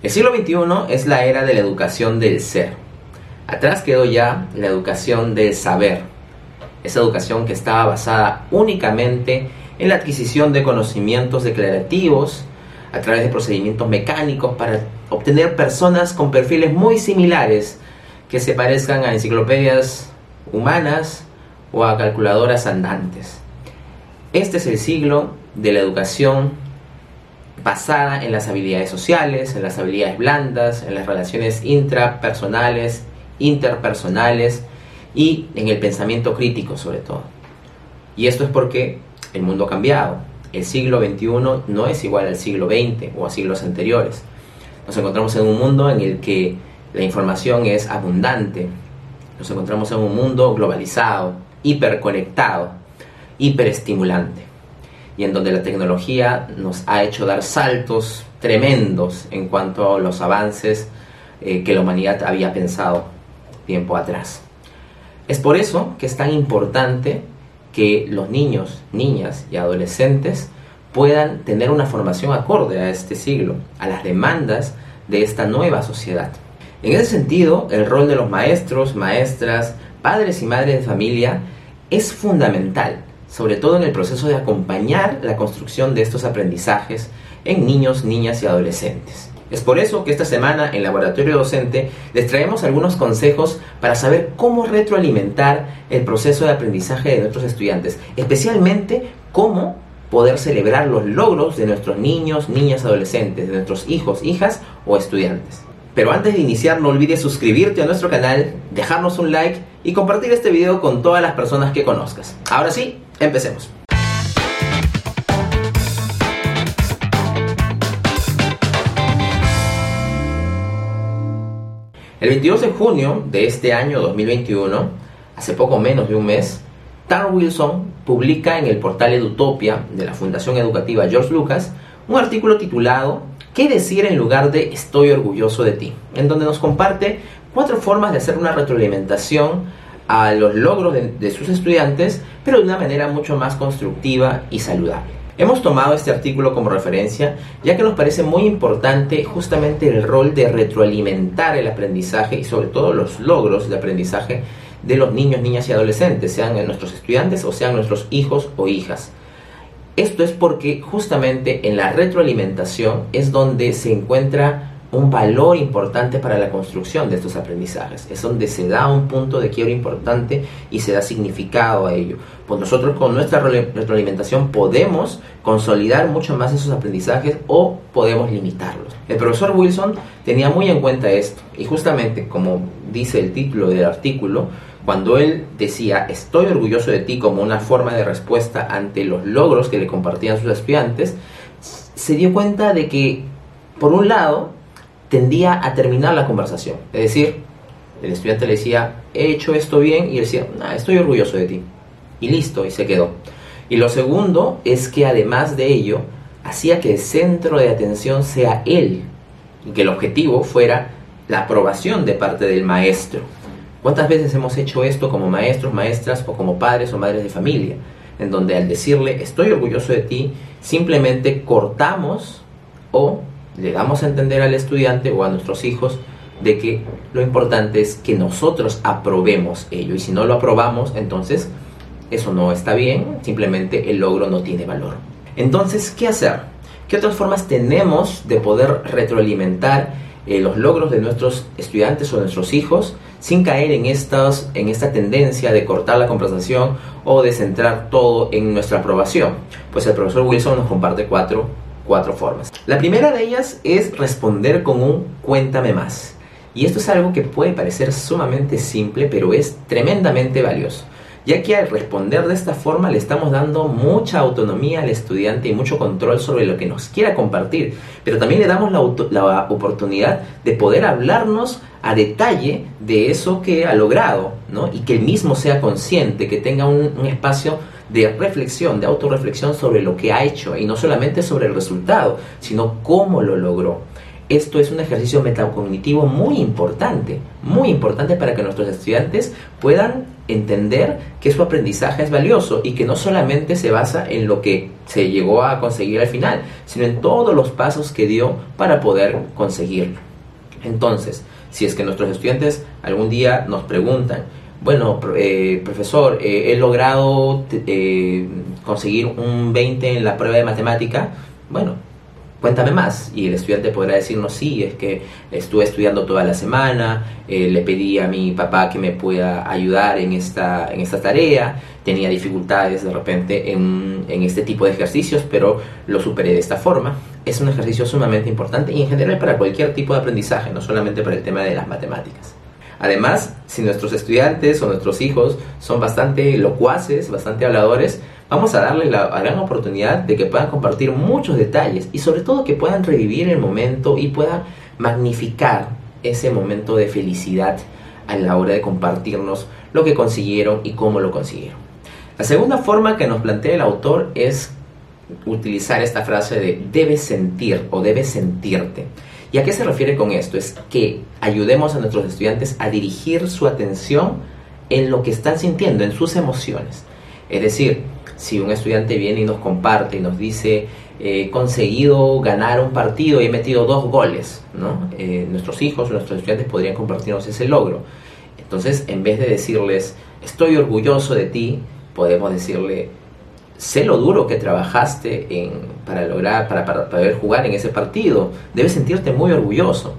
El siglo XXI es la era de la educación del ser. Atrás quedó ya la educación del saber, esa educación que estaba basada únicamente en la adquisición de conocimientos declarativos a través de procedimientos mecánicos para obtener personas con perfiles muy similares que se parezcan a enciclopedias humanas o a calculadoras andantes. Este es el siglo de la educación basada en las habilidades sociales, en las habilidades blandas, en las relaciones intrapersonales, interpersonales y en el pensamiento crítico sobre todo. Y esto es porque el mundo ha cambiado. El siglo XXI no es igual al siglo XX o a siglos anteriores. Nos encontramos en un mundo en el que la información es abundante. Nos encontramos en un mundo globalizado, hiperconectado, hiperestimulante. Y en donde la tecnología nos ha hecho dar saltos tremendos en cuanto a los avances eh, que la humanidad había pensado tiempo atrás. Es por eso que es tan importante que los niños, niñas y adolescentes puedan tener una formación acorde a este siglo, a las demandas de esta nueva sociedad. En ese sentido, el rol de los maestros, maestras, padres y madres de familia es fundamental, sobre todo en el proceso de acompañar la construcción de estos aprendizajes en niños, niñas y adolescentes. Es por eso que esta semana en Laboratorio Docente les traemos algunos consejos para saber cómo retroalimentar el proceso de aprendizaje de nuestros estudiantes, especialmente cómo poder celebrar los logros de nuestros niños, niñas, adolescentes, de nuestros hijos, hijas o estudiantes. Pero antes de iniciar no olvides suscribirte a nuestro canal, dejarnos un like y compartir este video con todas las personas que conozcas. Ahora sí, empecemos. El 22 de junio de este año 2021, hace poco menos de un mes, Tar Wilson publica en el portal Edutopia de la Fundación Educativa George Lucas un artículo titulado ¿Qué decir en lugar de estoy orgulloso de ti? en donde nos comparte cuatro formas de hacer una retroalimentación a los logros de, sus estudiantes, pero de una manera mucho más constructiva y saludable. Hemos tomado este artículo como referencia ya que nos parece muy importante justamente el rol de retroalimentar el aprendizaje y sobre todo los logros de aprendizaje de los niños, niñas y adolescentes, sean nuestros estudiantes o sean nuestros hijos o hijas. Esto es porque justamente en la retroalimentación es donde se encuentra un valor importante para la construcción de estos aprendizajes. Es donde se da un punto de quiebra importante y se da significado a ello. Pues nosotros con nuestra retroalimentación podemos consolidar mucho más esos aprendizajes o podemos limitarlos. El profesor Wilson tenía muy en cuenta esto y justamente como dice el título del artículo, cuando él decía estoy orgulloso de ti como una forma de respuesta ante los logros que le compartían sus estudiantes, se dio cuenta de que por un lado tendía a terminar la conversación. Es decir, el estudiante le decía, he hecho esto bien, y él decía, estoy orgulloso de ti. Y listo, y se quedó. Y lo segundo es que además de ello, hacía que el centro de atención sea él, y que el objetivo fuera la aprobación de parte del maestro. ¿Cuántas veces hemos hecho esto como maestros, maestras o como padres o madres de familia? En donde al decirle estoy orgulloso de ti, simplemente cortamos o le damos a entender al estudiante o a nuestros hijos de que lo importante es que nosotros aprobemos ello y si no lo aprobamos entonces eso no está bien, simplemente el logro no tiene valor. Entonces, ¿qué hacer? ¿Qué otras formas tenemos de poder retroalimentar eh, los logros de nuestros estudiantes o nuestros hijos sin caer en, en esta tendencia de cortar la conversación o de centrar todo en nuestra aprobación? Pues el profesor Wilson nos comparte cuatro cuatro formas. La primera de ellas es responder con un cuéntame más. Y esto es algo que puede parecer sumamente simple, pero es tremendamente valioso, ya que al responder de esta forma le estamos dando mucha autonomía al estudiante y mucho control sobre lo que nos quiera compartir, pero también le damos la, oportunidad de poder hablarnos a detalle de eso que ha logrado, ¿no? y que él mismo sea consciente, que tenga un, un espacio de reflexión, de autorreflexión sobre lo que ha hecho y no solamente sobre el resultado, sino cómo lo logró. Esto es un ejercicio metacognitivo muy importante, muy importante para que nuestros estudiantes puedan entender que su aprendizaje es valioso y que no solamente se basa en lo que se llegó a conseguir al final, sino en todos los pasos que dio para poder conseguirlo. Entonces, si es que nuestros estudiantes algún día nos preguntan, bueno, eh, profesor, eh, he logrado eh, conseguir un 20 en la prueba de matemática, bueno, cuéntame más. Y el estudiante podrá decirnos, sí, es que estuve estudiando toda la semana, eh, le pedí a mi papá que me pueda ayudar en esta, en esta tarea, tenía dificultades de repente en, en este tipo de ejercicios, pero lo superé de esta forma. Es un ejercicio sumamente importante y en general para cualquier tipo de aprendizaje, no solamente para el tema de las matemáticas. Además, si nuestros estudiantes o nuestros hijos son bastante locuaces, bastante habladores, vamos a darle la gran oportunidad de que puedan compartir muchos detalles y sobre todo que puedan revivir el momento y puedan magnificar ese momento de felicidad a la hora de compartirnos lo que consiguieron y cómo lo consiguieron. La segunda forma que nos plantea el autor es utilizar esta frase de debes sentir o debes sentirte. ¿Y a qué se refiere con esto? Es que ayudemos a nuestros estudiantes a dirigir su atención en lo que están sintiendo, en sus emociones. Es decir, si un estudiante viene y nos comparte y nos dice, he conseguido ganar un partido y he metido dos goles. Eh, nuestros hijos, nuestros estudiantes podrían compartirnos ese logro. Entonces, en vez de decirles, estoy orgulloso de ti, podemos decirle, sé lo duro que trabajaste en, para lograr, para, para poder jugar en ese partido, debes sentirte muy orgulloso.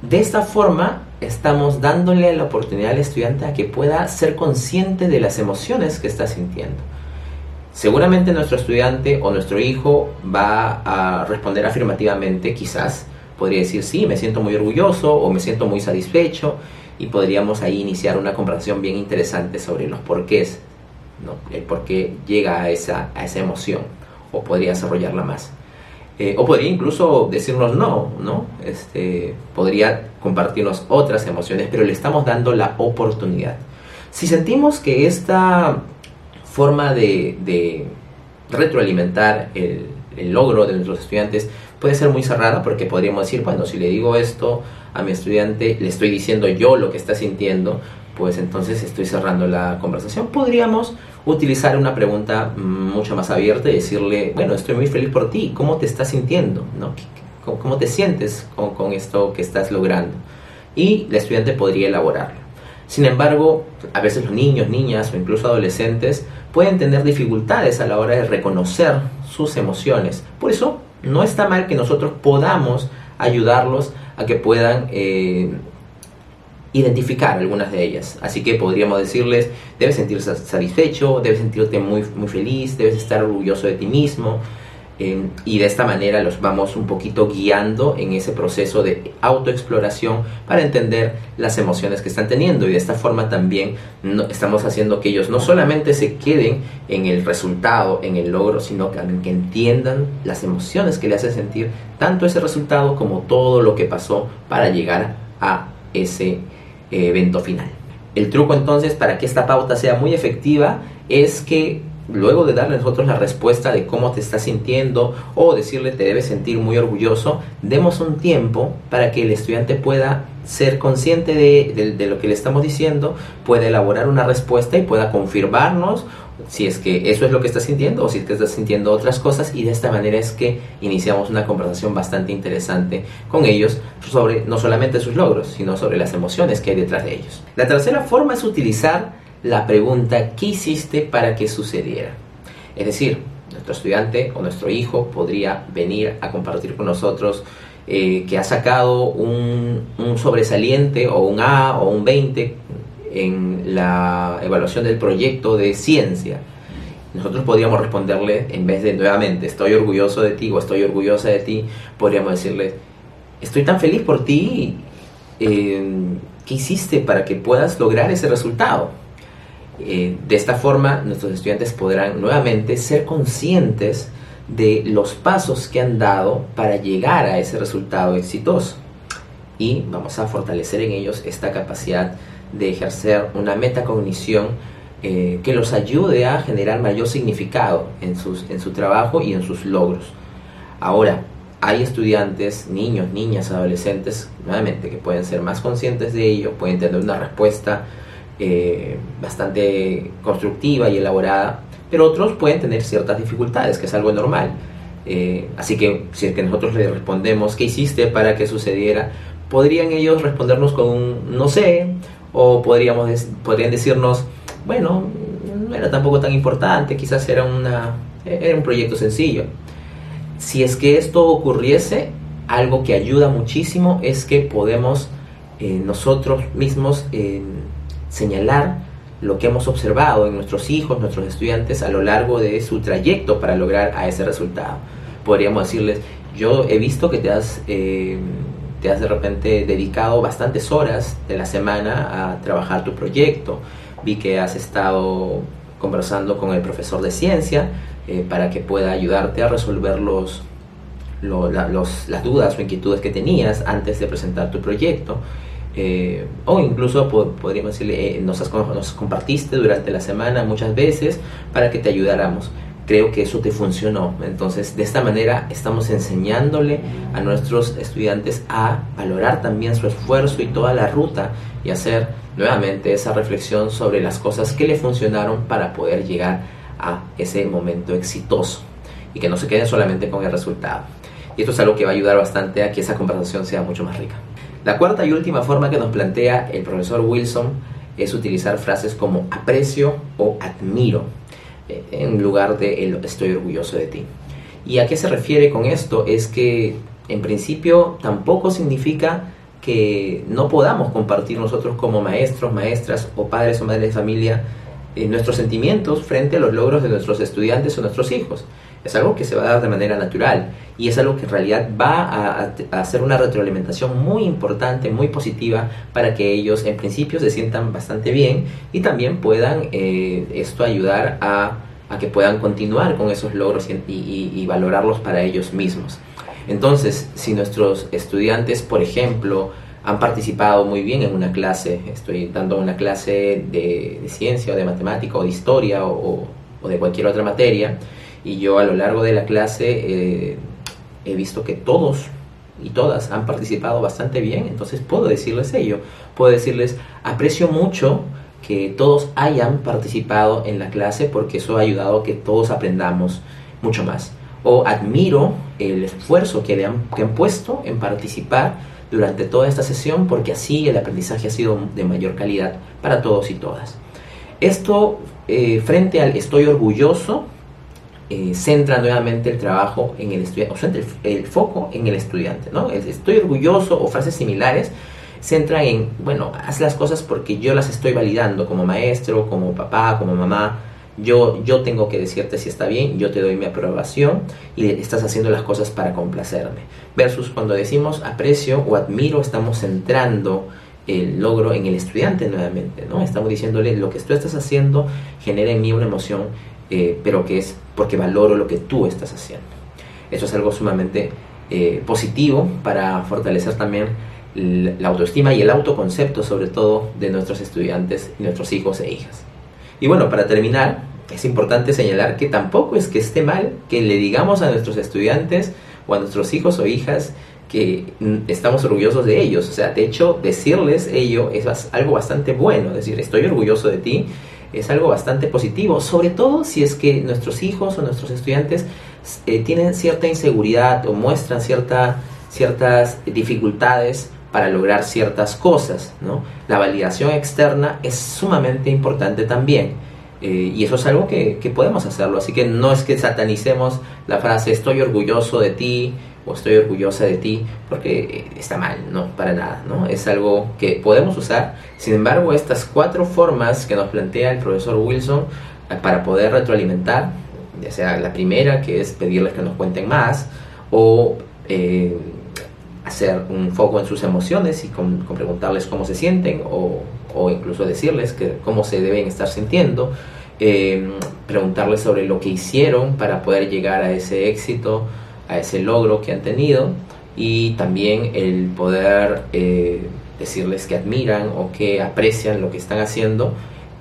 De esta forma, estamos dándole la oportunidad al estudiante a que pueda ser consciente de las emociones que está sintiendo. Seguramente nuestro estudiante o nuestro hijo va a responder afirmativamente, quizás podría decir sí, me siento muy orgulloso o me siento muy satisfecho y podríamos ahí iniciar una conversación bien interesante sobre los porqués, el por qué llega a esa, a esa emoción o podría desarrollarla más. Eh, o podría incluso decirnos no, ¿no? Este, podría compartirnos otras emociones, pero le estamos dando la oportunidad. Si sentimos que esta forma de, retroalimentar el, logro de nuestros estudiantes puede ser muy cerrada porque podríamos decir, bueno, si le digo esto a mi estudiante, le estoy diciendo yo lo que está sintiendo, pues entonces estoy cerrando la conversación. Podríamos utilizar una pregunta mucho más abierta y decirle, bueno, estoy muy feliz por ti, ¿cómo te estás sintiendo? ¿No? ¿Cómo te sientes con, esto que estás logrando? Y el estudiante podría elaborarlo. Sin embargo, a veces los niños, niñas o incluso adolescentes pueden tener dificultades a la hora de reconocer sus emociones. Por eso, no está mal que nosotros podamos ayudarlos a que puedan eh, identificar algunas de ellas. Así que podríamos decirles, debes sentirse satisfecho, debes sentirte muy, muy feliz, debes estar orgulloso de ti mismo, y de esta manera los vamos un poquito guiando en ese proceso de autoexploración para entender las emociones que están teniendo y de esta forma también estamos haciendo que ellos no solamente se queden en el resultado, en el logro, sino que, que entiendan las emociones que le hacen sentir tanto ese resultado como todo lo que pasó para llegar a ese eh, evento final. El truco entonces para que esta pauta sea muy efectiva es que luego de darle nosotros la respuesta de cómo te estás sintiendo o decirle te debes sentir muy orgulloso, demos un tiempo para que el estudiante pueda ser consciente de, lo que le estamos diciendo, pueda elaborar una respuesta y pueda confirmarnos si es que eso es lo que está sintiendo o si es que está sintiendo otras cosas y de esta manera es que iniciamos una conversación bastante interesante con ellos sobre no solamente sus logros, sino sobre las emociones que hay detrás de ellos. La tercera forma es utilizar la pregunta ¿qué hiciste para que sucediera? Es decir, nuestro estudiante o nuestro hijo podría venir a compartir con nosotros eh, que ha sacado un, sobresaliente o un A o un 20 en la evaluación del proyecto de ciencia. Nosotros podríamos responderle, en vez de nuevamente, estoy orgulloso de ti o estoy orgullosa de ti, podríamos decirle, estoy tan feliz por ti, eh, ¿qué hiciste para que puedas lograr ese resultado? Eh, de esta forma, nuestros estudiantes podrán nuevamente ser conscientes de los pasos que han dado para llegar a ese resultado exitoso. Y vamos a fortalecer en ellos esta capacidad de ejercer una metacognición eh, que los ayude a generar mayor significado en, sus, en su trabajo y en sus logros. Ahora, hay estudiantes, niños, niñas, adolescentes, nuevamente, que pueden ser más conscientes de ello, pueden tener una respuesta eh, bastante constructiva y elaborada, pero otros pueden tener ciertas dificultades, que es algo normal. Eh, así que si es que nosotros le respondemos, ¿qué hiciste para que sucediera? Podrían ellos respondernos con un no sé, o podríamos podrían decirnos, bueno, no era tampoco tan importante, quizás era, una, era un proyecto sencillo. Si es que esto ocurriese, algo que ayuda muchísimo es que podemos eh, nosotros mismos eh, señalar lo que hemos observado en nuestros hijos, nuestros estudiantes a lo largo de su trayecto para lograr a ese resultado. Podríamos decirles, yo he visto que te has, eh, te has de repente dedicado bastantes horas de la semana a trabajar tu proyecto, vi que has estado conversando con el profesor de ciencia para que pueda ayudarte a resolver los, las dudas o inquietudes que tenías antes de presentar tu proyecto. Eh, o incluso podríamos decirle, eh, nos, nos, compartiste durante la semana muchas veces para que te ayudáramos. Creo que eso te funcionó. Entonces, de esta manera estamos enseñándole a nuestros estudiantes a valorar también su esfuerzo y toda la ruta y hacer nuevamente esa reflexión sobre las cosas que le funcionaron para poder llegar a ese momento exitoso y que no se queden solamente con el resultado. Y esto es algo que va a ayudar bastante a que esa conversación sea mucho más rica. La cuarta y última forma que nos plantea el profesor Wilson es utilizar frases como aprecio o admiro en lugar de el estoy orgulloso de ti. ¿Y a qué se refiere con esto? Es que en principio tampoco significa que no podamos compartir nosotros como maestros, maestras o padres o madres de familia eh, nuestros sentimientos frente a los logros de nuestros estudiantes o nuestros hijos. Es algo que se va a dar de manera natural y es algo que en realidad va a, hacer una retroalimentación muy importante, muy positiva para que ellos en principio se sientan bastante bien y también puedan eh, esto ayudar a, que puedan continuar con esos logros y, valorarlos para ellos mismos. Entonces, si nuestros estudiantes, por ejemplo, han participado muy bien en una clase, estoy dando una clase de, ciencia o de matemática o de historia o, o de cualquier otra materia, y yo a lo largo de la clase eh, he visto que todos y todas han participado bastante bien, entonces puedo decirles ello, puedo decirles, aprecio mucho que todos hayan participado en la clase porque eso ha ayudado a que todos aprendamos mucho más. O admiro el esfuerzo que, han, que han puesto en participar durante toda esta sesión porque así el aprendizaje ha sido de mayor calidad para todos y todas. Esto eh, frente al estoy orgulloso eh, centra nuevamente el trabajo en el estudiante, o centra el, foco en el estudiante, ¿no? Estoy orgulloso o frases similares centran en, bueno, haz las cosas porque yo las estoy validando como maestro, como papá, como mamá. Yo, yo tengo que decirte si está bien, yo te doy mi aprobación y estás haciendo las cosas para complacerme. Versus cuando decimos aprecio o admiro, estamos centrando el logro en el estudiante nuevamente, ¿no? Estamos diciéndole lo que tú estás haciendo genera en mí una emoción eh, pero que es porque valoro lo que tú estás haciendo. Eso es algo sumamente eh, positivo para fortalecer también la autoestima y el autoconcepto, sobre todo de nuestros estudiantes y nuestros hijos e hijas. Y bueno, para terminar, es importante señalar que tampoco es que esté mal que le digamos a nuestros estudiantes o a nuestros hijos o hijas que estamos orgullosos de ellos. O sea, de hecho, decirles ello es algo bastante bueno. Es decir, estoy orgulloso de ti es algo bastante positivo, sobre todo si es que nuestros hijos o nuestros estudiantes eh, tienen cierta inseguridad o muestran cierta, ciertas dificultades para lograr ciertas cosas. ¿no? La validación externa es sumamente importante también. Eh, y eso es algo que, que podemos hacerlo. Así que no es que satanicemos la frase estoy orgulloso de ti o estoy orgullosa de ti, porque está mal, no, para nada, ¿no? Es algo que podemos usar. Sin embargo, estas cuatro formas que nos plantea el profesor Wilson eh, para poder retroalimentar, ya sea la primera, que es pedirles que nos cuenten más, o eh, hacer un foco en sus emociones y con, preguntarles cómo se sienten, o, o, incluso decirles que, cómo se deben estar sintiendo, eh, preguntarles sobre lo que hicieron para poder llegar a ese éxito, a ese logro que han tenido y también el poder eh, decirles que admiran o que aprecian lo que están haciendo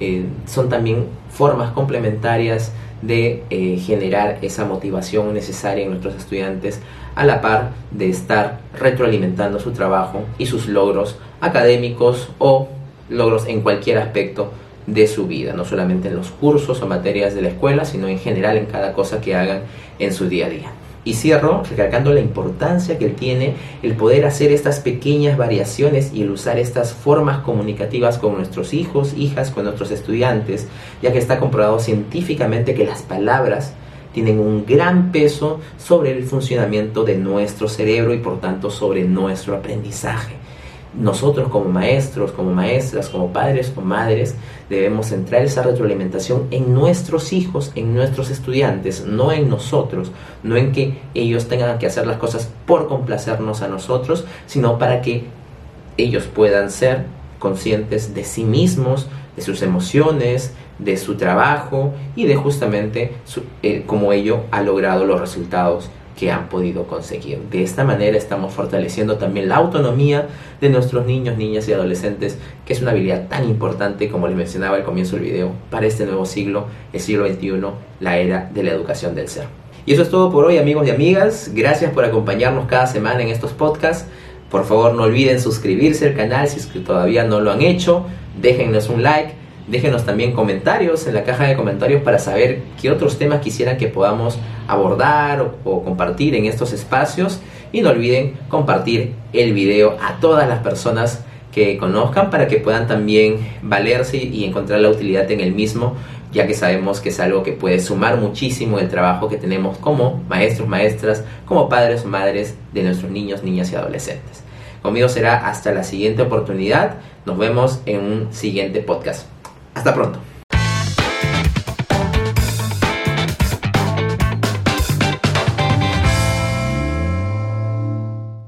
eh, son también formas complementarias de eh, generar esa motivación necesaria en nuestros estudiantes a la par de estar retroalimentando su trabajo y sus logros académicos o logros en cualquier aspecto de su vida, no solamente en los cursos o materias de la escuela, sino en general en cada cosa que hagan en su día a día. Y cierro recalcando la importancia que tiene el poder hacer estas pequeñas variaciones y el usar estas formas comunicativas con nuestros hijos, hijas, con nuestros estudiantes, ya que está comprobado científicamente que las palabras tienen un gran peso sobre el funcionamiento de nuestro cerebro y por tanto sobre nuestro aprendizaje nosotros como maestros, como maestras, como padres o madres, debemos centrar esa retroalimentación en nuestros hijos, en nuestros estudiantes, no en nosotros, no en que ellos tengan que hacer las cosas por complacernos a nosotros, sino para que ellos puedan ser conscientes de sí mismos, de sus emociones, de su trabajo y de justamente eh, cómo ello ha logrado los resultados que han podido conseguir. De esta manera estamos fortaleciendo también la autonomía de nuestros niños, niñas y adolescentes, que es una habilidad tan importante como les mencionaba al comienzo del video, para este nuevo siglo, el siglo XXI, la era de la educación del ser. Y eso es todo por hoy amigos y amigas, gracias por acompañarnos cada semana en estos podcasts. Por favor no olviden suscribirse al canal si que todavía no lo han hecho, déjennos un like Déjenos también comentarios en la caja de comentarios para saber qué otros temas quisieran que podamos abordar o, compartir en estos espacios. Y no olviden compartir el video a todas las personas que conozcan para que puedan también valerse y encontrar la utilidad en el mismo, ya que sabemos que es algo que puede sumar muchísimo el trabajo que tenemos como maestros, maestras, como padres madres de nuestros niños, niñas y adolescentes. Conmigo será hasta la siguiente oportunidad. Nos vemos en un siguiente podcast. Hasta pronto.